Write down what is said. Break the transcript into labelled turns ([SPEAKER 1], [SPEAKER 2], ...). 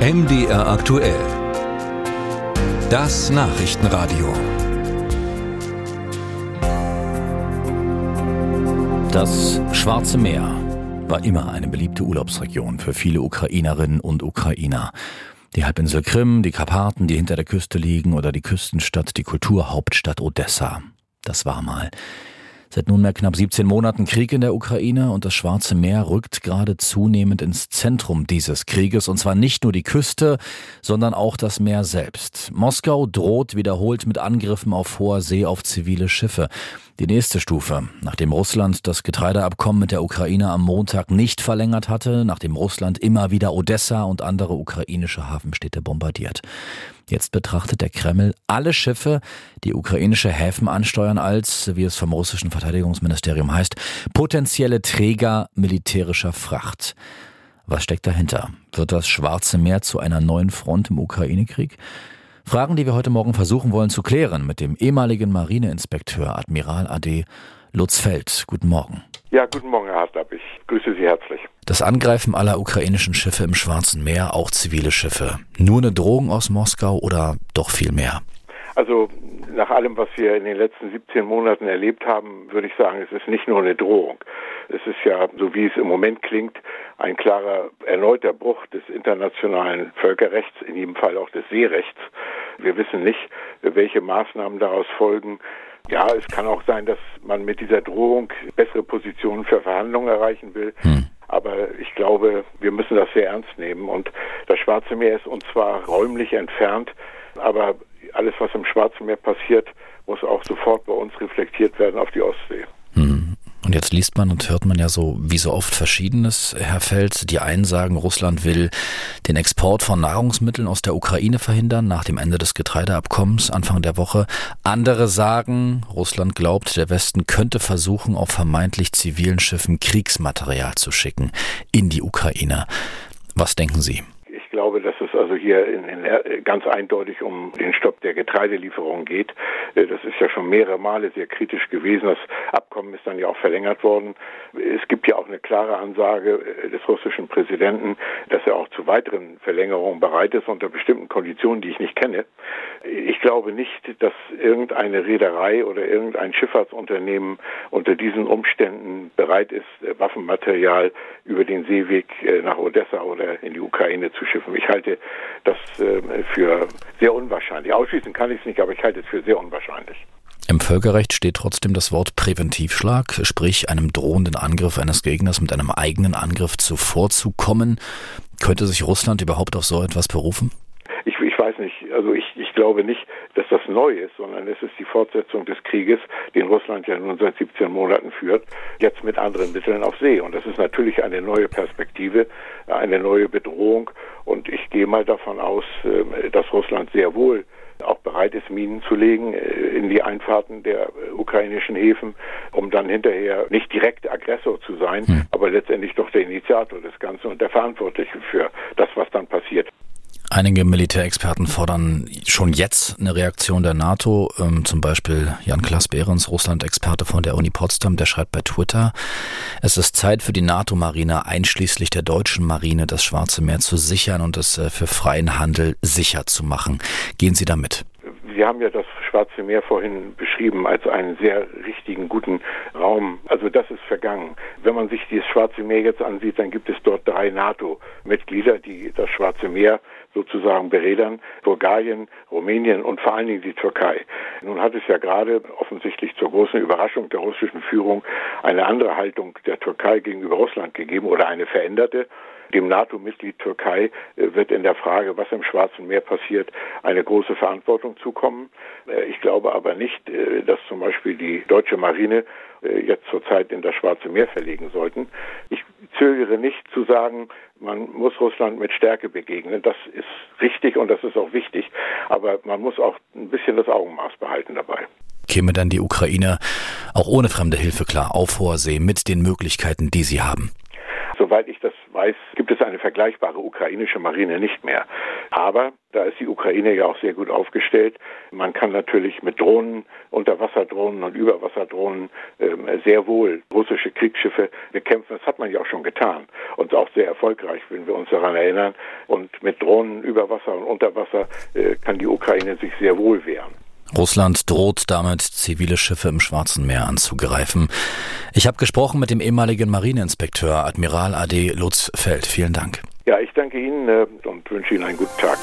[SPEAKER 1] MDR aktuell. Das Nachrichtenradio.
[SPEAKER 2] Das Schwarze Meer war immer eine beliebte Urlaubsregion für viele Ukrainerinnen und Ukrainer. Die Halbinsel Krim, die Karpaten, die hinter der Küste liegen oder die Küstenstadt, die Kulturhauptstadt Odessa. Das war mal. Seit nunmehr knapp 17 Monaten Krieg in der Ukraine und das Schwarze Meer rückt gerade zunehmend ins Zentrum dieses Krieges und zwar nicht nur die Küste, sondern auch das Meer selbst. Moskau droht wiederholt mit Angriffen auf hoher See auf zivile Schiffe. Die nächste Stufe, nachdem Russland das Getreideabkommen mit der Ukraine am Montag nicht verlängert hatte, nachdem Russland immer wieder Odessa und andere ukrainische Hafenstädte bombardiert. Jetzt betrachtet der Kreml alle Schiffe, die ukrainische Häfen ansteuern, als, wie es vom russischen Verteidigungsministerium heißt, potenzielle Träger militärischer Fracht. Was steckt dahinter? Wird das Schwarze Meer zu einer neuen Front im Ukraine-Krieg? Fragen, die wir heute Morgen versuchen wollen zu klären mit dem ehemaligen Marineinspekteur Admiral AD Lutz Feld. Guten Morgen.
[SPEAKER 3] Ja, guten Morgen, Herr Hartlapp. Ich grüße Sie herzlich.
[SPEAKER 2] Das Angreifen aller ukrainischen Schiffe im Schwarzen Meer, auch zivile Schiffe. Nur eine Drohung aus Moskau oder doch viel mehr?
[SPEAKER 3] Also nach allem, was wir in den letzten 17 Monaten erlebt haben, würde ich sagen, es ist nicht nur eine Drohung. Es ist ja, so wie es im Moment klingt, ein klarer erneuter Bruch des internationalen Völkerrechts, in jedem Fall auch des Seerechts. Wir wissen nicht, welche Maßnahmen daraus folgen. Ja, es kann auch sein, dass man mit dieser Drohung bessere Positionen für Verhandlungen erreichen will. Hm. Aber ich glaube, wir müssen das sehr ernst nehmen. Und das Schwarze Meer ist uns zwar räumlich entfernt, aber alles, was im Schwarzen Meer passiert, muss auch sofort bei uns reflektiert werden auf die Ostsee.
[SPEAKER 2] Hm. Und jetzt liest man und hört man ja so, wie so oft Verschiedenes, Herr Feld. Die einen sagen, Russland will den Export von Nahrungsmitteln aus der Ukraine verhindern nach dem Ende des Getreideabkommens Anfang der Woche. Andere sagen, Russland glaubt, der Westen könnte versuchen, auf vermeintlich zivilen Schiffen Kriegsmaterial zu schicken in die Ukraine. Was denken Sie?
[SPEAKER 3] Dass es also hier in, in, äh, ganz eindeutig um den Stopp der Getreidelieferungen geht. Äh, das ist ja schon mehrere Male sehr kritisch gewesen. Das Abkommen ist dann ja auch verlängert worden. Es gibt ja auch eine klare Ansage äh, des russischen Präsidenten, dass er auch zu weiteren Verlängerungen bereit ist unter bestimmten Konditionen, die ich nicht kenne. Ich glaube nicht, dass irgendeine Reederei oder irgendein Schifffahrtsunternehmen unter diesen Umständen bereit ist, Waffenmaterial über den Seeweg nach Odessa oder in die Ukraine zu schiffen. Ich halte das äh, für sehr unwahrscheinlich. Ausschließen kann ich es nicht, aber ich halte es für sehr unwahrscheinlich.
[SPEAKER 2] Im Völkerrecht steht trotzdem das Wort Präventivschlag, sprich einem drohenden Angriff eines Gegners mit einem eigenen Angriff zuvorzukommen. Könnte sich Russland überhaupt auf so etwas berufen?
[SPEAKER 3] Nicht. Also ich, ich glaube nicht, dass das neu ist, sondern es ist die Fortsetzung des Krieges, den Russland ja nun seit 17 Monaten führt, jetzt mit anderen Mitteln auf See. Und das ist natürlich eine neue Perspektive, eine neue Bedrohung. Und ich gehe mal davon aus, äh, dass Russland sehr wohl auch bereit ist, Minen zu legen äh, in die Einfahrten der ukrainischen Häfen, um dann hinterher nicht direkt Aggressor zu sein, hm. aber letztendlich doch der Initiator des Ganzen und der Verantwortliche für das, was dann passiert.
[SPEAKER 2] Einige Militärexperten fordern schon jetzt eine Reaktion der NATO. Ähm, zum Beispiel Jan-Klaas Behrens, Russland-Experte von der Uni Potsdam, der schreibt bei Twitter, es ist Zeit für die NATO-Marine, einschließlich der deutschen Marine, das Schwarze Meer zu sichern und es äh, für freien Handel sicher zu machen. Gehen Sie damit?
[SPEAKER 3] Sie haben ja das Schwarze Meer vorhin beschrieben als einen sehr richtigen, guten Raum. Also das ist vergangen. Wenn man sich dieses Schwarze Meer jetzt ansieht, dann gibt es dort drei NATO-Mitglieder, die das Schwarze Meer sozusagen berädern. Bulgarien, Rumänien und vor allen Dingen die Türkei. Nun hat es ja gerade offensichtlich zur großen Überraschung der russischen Führung eine andere Haltung der Türkei gegenüber Russland gegeben oder eine veränderte. Dem NATO-Mitglied Türkei äh, wird in der Frage, was im Schwarzen Meer passiert, eine große Verantwortung zukommen. Äh, ich glaube aber nicht, äh, dass zum Beispiel die deutsche Marine jetzt zurzeit in das Schwarze Meer verlegen sollten. Ich zögere nicht zu sagen, man muss Russland mit Stärke begegnen. Das ist richtig und das ist auch wichtig. Aber man muss auch ein bisschen das Augenmaß behalten dabei
[SPEAKER 2] käme dann die Ukraine auch ohne fremde Hilfe klar auf hoher See mit den Möglichkeiten, die sie haben
[SPEAKER 3] das weiß, gibt es eine vergleichbare ukrainische Marine nicht mehr. Aber da ist die Ukraine ja auch sehr gut aufgestellt. Man kann natürlich mit Drohnen, Unterwasserdrohnen und Überwasserdrohnen ähm, sehr wohl russische Kriegsschiffe bekämpfen. Das hat man ja auch schon getan und auch sehr erfolgreich, wenn wir uns daran erinnern. Und mit Drohnen über Wasser und unter Wasser äh, kann die Ukraine sich sehr wohl wehren.
[SPEAKER 2] Russland droht damit, zivile Schiffe im Schwarzen Meer anzugreifen. Ich habe gesprochen mit dem ehemaligen Marineinspekteur Admiral AD Lutz Feld. Vielen Dank.
[SPEAKER 3] Ja, ich danke Ihnen äh, und wünsche Ihnen einen guten Tag.